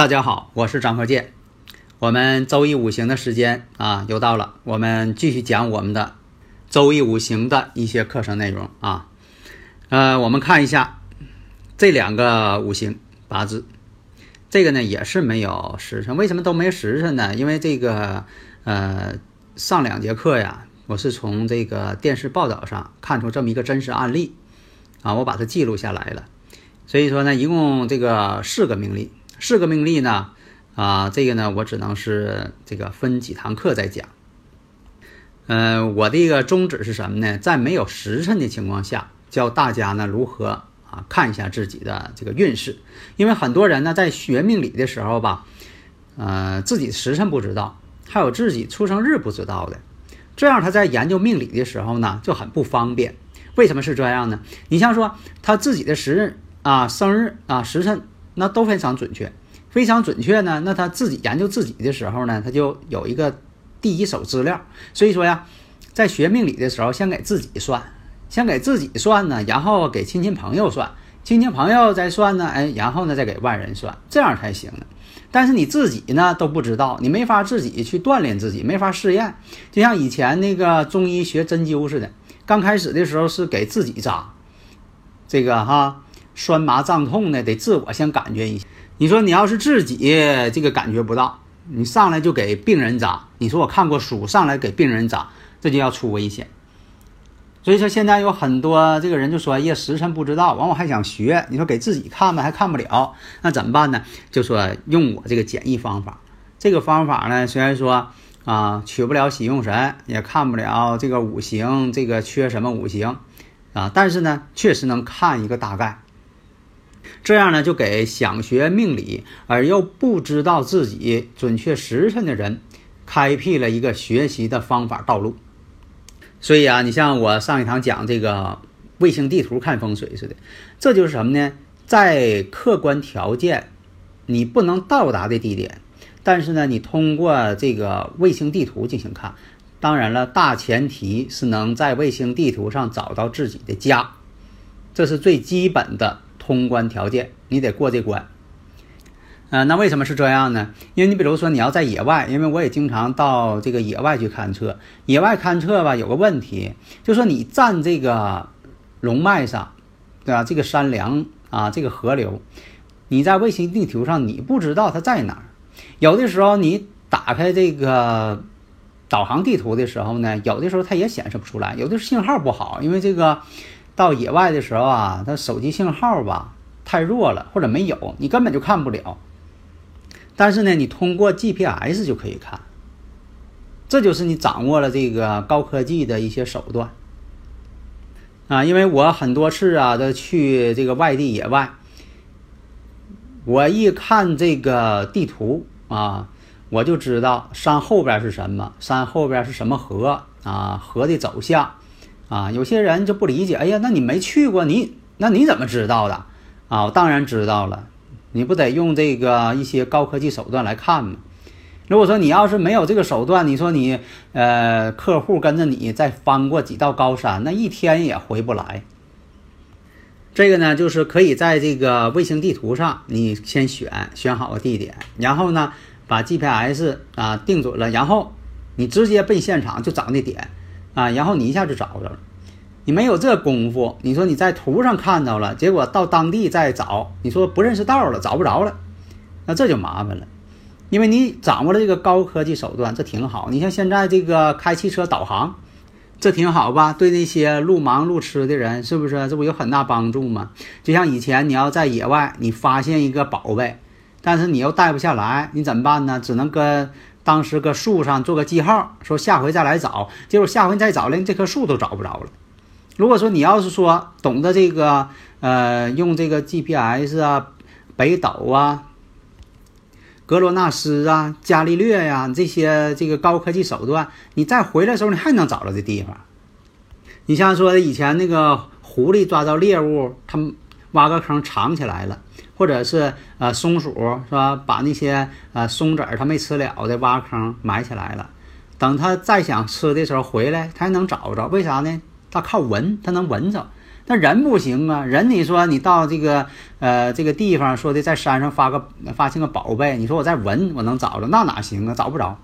大家好，我是张和建。我们周易五行的时间啊又到了，我们继续讲我们的周易五行的一些课程内容啊。呃，我们看一下这两个五行八字，这个呢也是没有时辰。为什么都没时辰呢？因为这个呃上两节课呀，我是从这个电视报道上看出这么一个真实案例啊，我把它记录下来了。所以说呢，一共这个四个命例。四个命例呢，啊，这个呢，我只能是这个分几堂课再讲。嗯，我的一个宗旨是什么呢？在没有时辰的情况下，教大家呢如何啊看一下自己的这个运势。因为很多人呢在学命理的时候吧，呃，自己时辰不知道，还有自己出生日不知道的，这样他在研究命理的时候呢就很不方便。为什么是这样呢？你像说他自己的时日啊、生日啊、时辰。那都非常准确，非常准确呢。那他自己研究自己的时候呢，他就有一个第一手资料。所以说呀，在学命理的时候，先给自己算，先给自己算呢，然后给亲戚朋友算，亲戚朋友再算呢，哎，然后呢再给外人算，这样才行呢。但是你自己呢都不知道，你没法自己去锻炼自己，没法试验。就像以前那个中医学针灸似的，刚开始的时候是给自己扎，这个哈。酸麻胀痛呢，得自我先感觉一下。你说你要是自己这个感觉不到，你上来就给病人扎，你说我看过书，上来给病人扎，这就要出危险。所以说现在有很多这个人就说，呀，时辰不知道，完我还想学，你说给自己看吧，还看不了，那怎么办呢？就说用我这个简易方法。这个方法呢，虽然说啊取不了喜用神，也看不了这个五行这个缺什么五行啊，但是呢，确实能看一个大概。这样呢，就给想学命理而又不知道自己准确时辰的人，开辟了一个学习的方法道路。所以啊，你像我上一堂讲这个卫星地图看风水似的，这就是什么呢？在客观条件你不能到达的地点，但是呢，你通过这个卫星地图进行看。当然了，大前提是能在卫星地图上找到自己的家，这是最基本的。通关条件，你得过这关。呃，那为什么是这样呢？因为你比如说你要在野外，因为我也经常到这个野外去勘测。野外勘测吧，有个问题，就说你站这个龙脉上，对吧？这个山梁啊，这个河流，你在卫星地图上你不知道它在哪儿。有的时候你打开这个导航地图的时候呢，有的时候它也显示不出来，有的是信号不好，因为这个。到野外的时候啊，它手机信号吧太弱了，或者没有，你根本就看不了。但是呢，你通过 GPS 就可以看，这就是你掌握了这个高科技的一些手段啊。因为我很多次啊都去这个外地野外，我一看这个地图啊，我就知道山后边是什么，山后边是什么河啊，河的走向啊。有些人就不理解，哎呀，那你没去过，你那你怎么知道的啊？我当然知道了。你不得用这个一些高科技手段来看吗？如果说你要是没有这个手段，你说你呃客户跟着你再翻过几道高山，那一天也回不来。这个呢，就是可以在这个卫星地图上，你先选选好个地点，然后呢把 GPS 啊定准了，然后你直接奔现场就找那点啊，然后你一下就找着了。你没有这功夫，你说你在图上看到了，结果到当地再找，你说不认识道了，找不着了，那这就麻烦了。因为你掌握了这个高科技手段，这挺好。你像现在这个开汽车导航，这挺好吧？对那些路盲路痴的人，是不是这不有很大帮助吗？就像以前你要在野外，你发现一个宝贝，但是你又带不下来，你怎么办呢？只能跟当时搁树上做个记号，说下回再来找。结果下回再找，连这棵树都找不着了。如果说你要是说懂得这个，呃，用这个 GPS 啊、北斗啊、格罗纳斯啊、伽利略呀这些这个高科技手段，你再回来的时候，你还能找着这地方。你像说以前那个狐狸抓着猎物，他们挖个坑藏起来了，或者是呃松鼠是吧，把那些呃松子儿它没吃了的挖坑埋起来了，等它再想吃的时候回来，它还能找着，为啥呢？他靠闻，他能闻着，那人不行啊。人你说你到这个呃这个地方，说的在山上发个发现个宝贝，你说我在闻，我能找着，那哪行啊？找不着。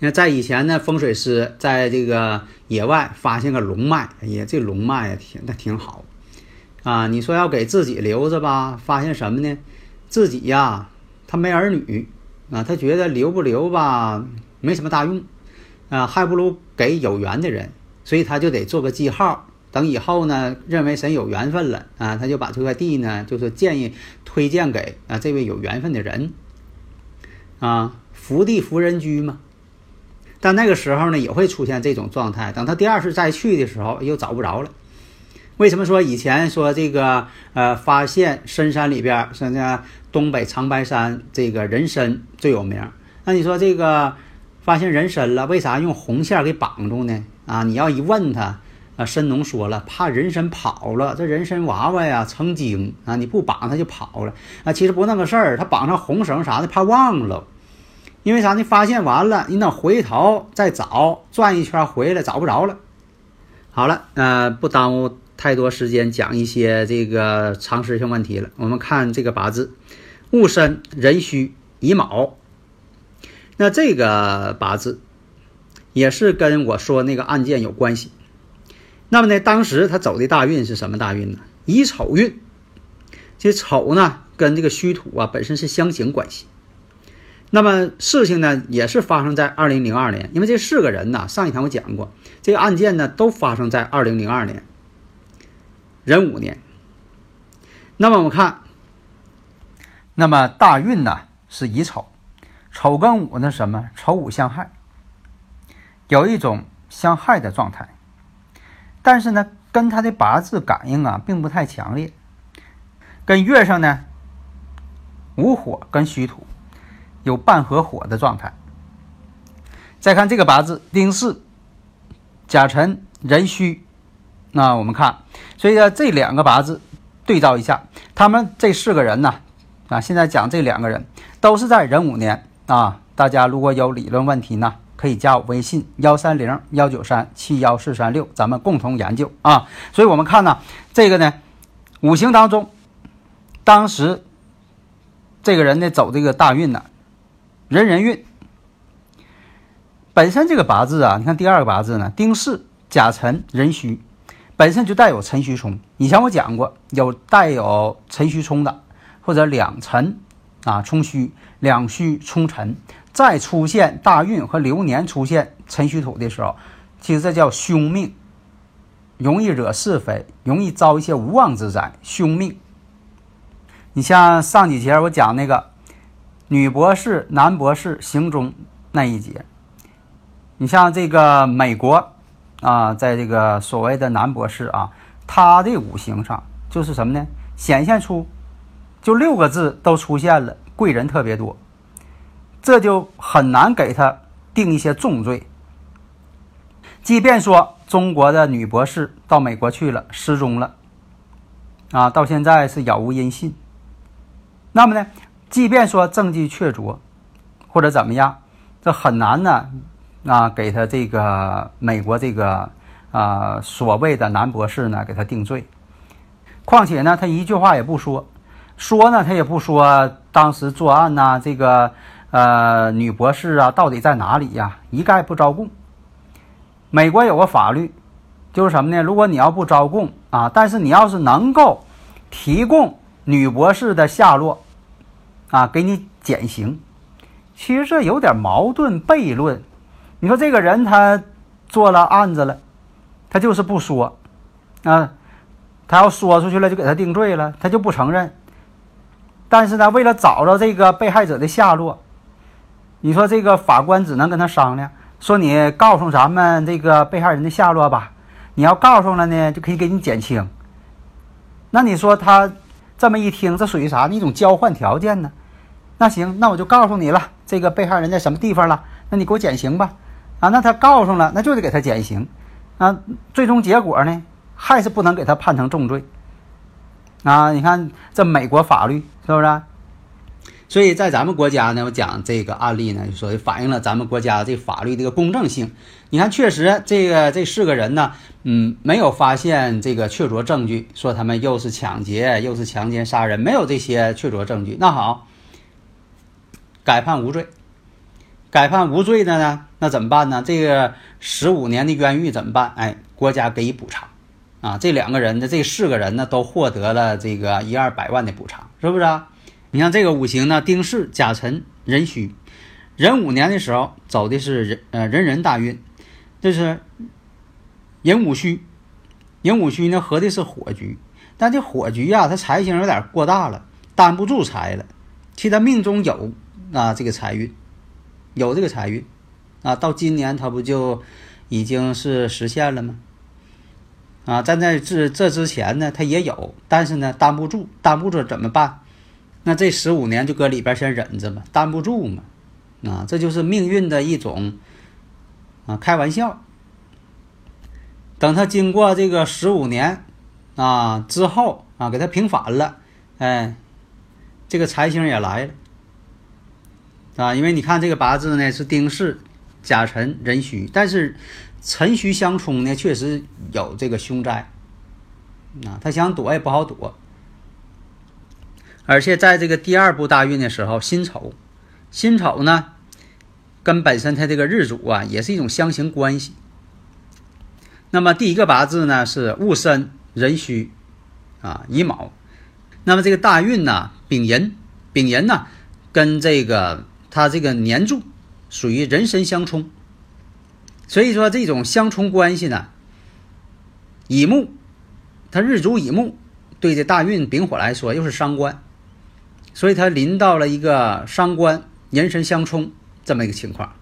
你看在以前呢，风水师在这个野外发现个龙脉，哎呀，这龙脉呀挺那挺好啊。你说要给自己留着吧，发现什么呢？自己呀，他没儿女啊，他觉得留不留吧没什么大用啊，还不如给有缘的人。所以他就得做个记号，等以后呢，认为谁有缘分了啊，他就把这块地呢，就是建议推荐给啊这位有缘分的人，啊，福地福人居嘛。但那个时候呢，也会出现这种状态。等他第二次再去的时候，又找不着了。为什么说以前说这个呃，发现深山里边，像这东北长白山这个人参最有名？那你说这个发现人参了，为啥用红线给绑住呢？啊，你要一问他，啊，申农说了，怕人参跑了。这人参娃娃呀，成精啊，你不绑它就跑了啊。其实不那个事儿，他绑上红绳啥的，怕忘了。因为啥呢？发现完了，你等回头再找，转一圈回来找不着了。好了，呃，不耽误太多时间讲一些这个常识性问题了。我们看这个八字：戊申、壬戌、乙卯。那这个八字。也是跟我说那个案件有关系。那么呢，当时他走的大运是什么大运呢？乙丑运。这丑呢，跟这个戌土啊本身是相刑关系。那么事情呢，也是发生在二零零二年。因为这四个人呢，上一堂我讲过，这个案件呢都发生在二零零二年，壬午年。那么我们看，那么大运呢是乙丑，丑跟午呢什么？丑午相害。有一种相害的状态，但是呢，跟他的八字感应啊，并不太强烈。跟月上呢，午火跟戌土有半合火的状态。再看这个八字丁巳、甲辰、壬戌，那我们看，所以呢，这两个八字对照一下，他们这四个人呢，啊，现在讲这两个人都是在壬午年啊。大家如果有理论问题呢？可以加我微信幺三零幺九三七幺四三六，咱们共同研究啊。所以，我们看呢，这个呢，五行当中，当时这个人呢走这个大运呢，人人运。本身这个八字啊，你看第二个八字呢，丁巳、甲辰、壬戌，本身就带有辰戌冲。以前我讲过，有带有辰戌冲的，或者两辰啊冲戌，两戌冲辰。再出现大运和流年出现辰戌土的时候，其实这叫凶命容易惹是非，容易遭一些无妄之灾，凶命。你像上几节我讲那个女博士、男博士行中那一节，你像这个美国啊，在这个所谓的男博士啊，他的五行上就是什么呢？显现出就六个字都出现了，贵人特别多，这就很难给他定一些重罪。即便说中国的女博士到美国去了，失踪了，啊，到现在是杳无音信。那么呢，即便说证据确凿，或者怎么样，这很难呢，啊，给他这个美国这个啊所谓的男博士呢，给他定罪。况且呢，他一句话也不说，说呢，他也不说当时作案呐，这个呃女博士啊到底在哪里呀？一概不招供。美国有个法律，就是什么呢？如果你要不招供啊，但是你要是能够提供女博士的下落，啊，给你减刑。其实这有点矛盾悖论。你说这个人他做了案子了，他就是不说，啊，他要说出去了就给他定罪了，他就不承认。但是呢，为了找着这个被害者的下落，你说这个法官只能跟他商量。说你告诉咱们这个被害人的下落吧，你要告诉了呢，就可以给你减轻。那你说他这么一听，这属于啥？一种交换条件呢？那行，那我就告诉你了，这个被害人在什么地方了？那你给我减刑吧。啊，那他告诉了，那就得给他减刑。啊，最终结果呢，还是不能给他判成重罪。啊，你看这美国法律是不是？所以在咱们国家呢，我讲这个案例呢，就说反映了咱们国家这法律这个公正性。你看，确实这个这四个人呢，嗯，没有发现这个确凿证据，说他们又是抢劫又是强奸杀人，没有这些确凿证据。那好，改判无罪。改判无罪的呢，那怎么办呢？这个十五年的冤狱怎么办？哎，国家给予补偿。啊，这两个人的这四个人呢，都获得了这个一二百万的补偿，是不是啊？你看这个五行呢，丁巳、甲辰、壬戌，壬午年的时候走的是壬呃壬人大运，这是壬午戌，壬午戌呢合的是火局，但这火局呀，它财星有点过大了，担不住财了。其实他命中有啊这个财运，有这个财运啊，到今年他不就已经是实现了吗？啊，站在这这之前呢，他也有，但是呢担不住，担不住怎么办？那这十五年就搁里边先忍着吧，担不住嘛，啊，这就是命运的一种啊，开玩笑。等他经过这个十五年啊之后啊，给他平反了，哎，这个财星也来了啊，因为你看这个八字呢是丁巳、甲辰、壬戌，但是辰戌相冲呢，确实有这个凶灾啊，他想躲也不好躲。而且在这个第二步大运的时候，辛丑，辛丑呢，跟本身他这个日主啊，也是一种相刑关系。那么第一个八字呢是戊申、壬戌，啊乙卯。那么这个大运呢，丙寅，丙寅呢，跟这个他这个年柱属于人神相冲。所以说这种相冲关系呢，乙木，它日主乙木，对这大运丙火来说又是伤官。所以他临到了一个伤官人神相冲这么一个情况，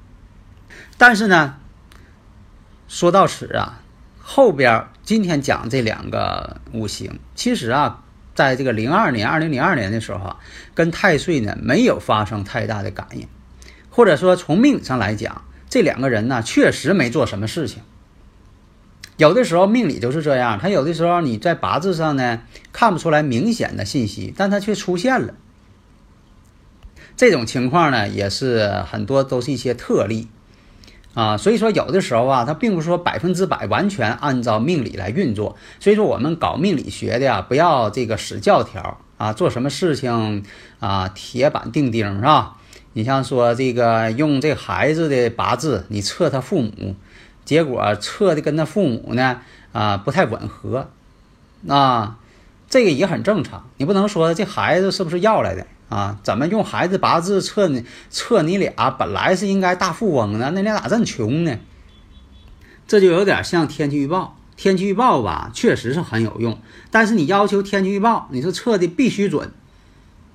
但是呢，说到此啊，后边今天讲这两个五行，其实啊，在这个零二年、二零零二年的时候啊，跟太岁呢没有发生太大的感应，或者说从命理上来讲，这两个人呢确实没做什么事情。有的时候命理就是这样，他有的时候你在八字上呢看不出来明显的信息，但他却出现了。这种情况呢，也是很多都是一些特例，啊，所以说有的时候啊，他并不是说百分之百完全按照命理来运作。所以说我们搞命理学的呀，不要这个使教条啊，做什么事情啊，铁板钉钉是吧？你像说这个用这孩子的八字，你测他父母，结果测的跟他父母呢啊不太吻合，啊，这个也很正常。你不能说这孩子是不是要来的？啊，怎么用孩子八字测呢？测你俩本来是应该大富翁呢，那俩咋这么穷呢？这就有点像天气预报天气预报吧，确实是很有用，但是你要求天气预报，你说测的必须准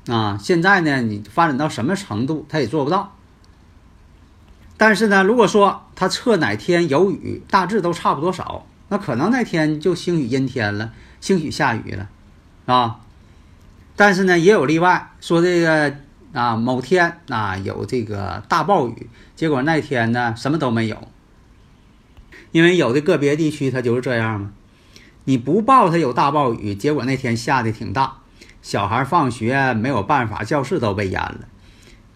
啊。现在呢，你发展到什么程度，它也做不到。但是呢，如果说它测哪天有雨，大致都差不多少，那可能那天就兴许阴天了，兴许下雨了，啊。但是呢，也有例外，说这个啊，某天啊有这个大暴雨，结果那天呢什么都没有。因为有的个别地区它就是这样嘛，你不报它有大暴雨，结果那天下的挺大，小孩放学没有办法，教室都被淹了，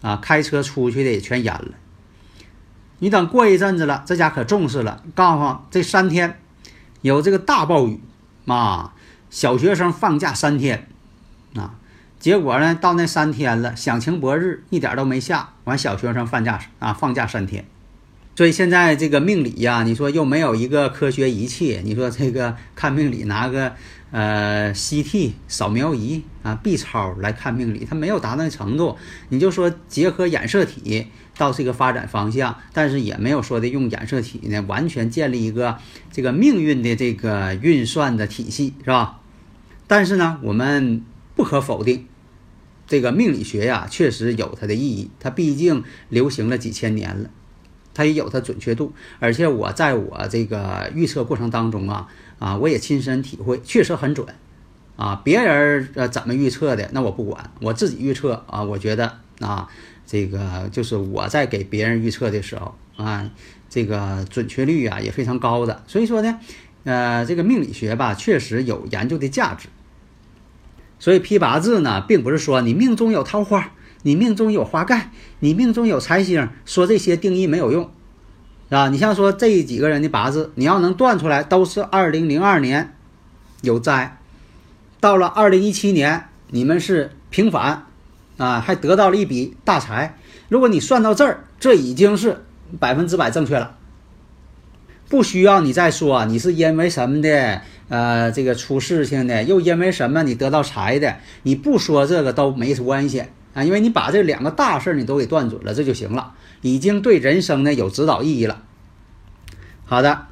啊，开车出去的也全淹了。你等过一阵子了，这家可重视了，告诉这三天有这个大暴雨，啊，小学生放假三天，啊，结果呢到那三天了，响晴博日一点都没下，完小学生放假啊放假三天。所以现在这个命理呀，你说又没有一个科学仪器，你说这个看命理拿个呃 CT 扫描仪啊 B 超来看命理，它没有达到那程度。你就说结合染色体到这个发展方向，但是也没有说的用染色体呢完全建立一个这个命运的这个运算的体系，是吧？但是呢，我们不可否定，这个命理学呀确实有它的意义，它毕竟流行了几千年了。它也有它准确度，而且我在我这个预测过程当中啊啊，我也亲身体会，确实很准，啊，别人呃怎么预测的那我不管，我自己预测啊，我觉得啊，这个就是我在给别人预测的时候啊，这个准确率啊也非常高的，所以说呢，呃，这个命理学吧确实有研究的价值，所以批八字呢，并不是说你命中有桃花。你命中有花盖，你命中有财星，说这些定义没有用，啊，你像说这几个人的八字，你要能断出来都是二零零二年有灾，到了二零一七年你们是平反，啊，还得到了一笔大财。如果你算到这儿，这已经是百分之百正确了，不需要你再说你是因为什么的，呃，这个出事情的，又因为什么你得到财的，你不说这个都没关系。啊，因为你把这两个大事儿你都给断准了，这就行了，已经对人生呢有指导意义了。好的，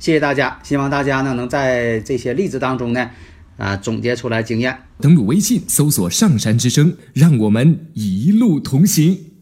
谢谢大家，希望大家呢能在这些例子当中呢，啊总结出来经验。登录微信搜索“上山之声”，让我们一路同行。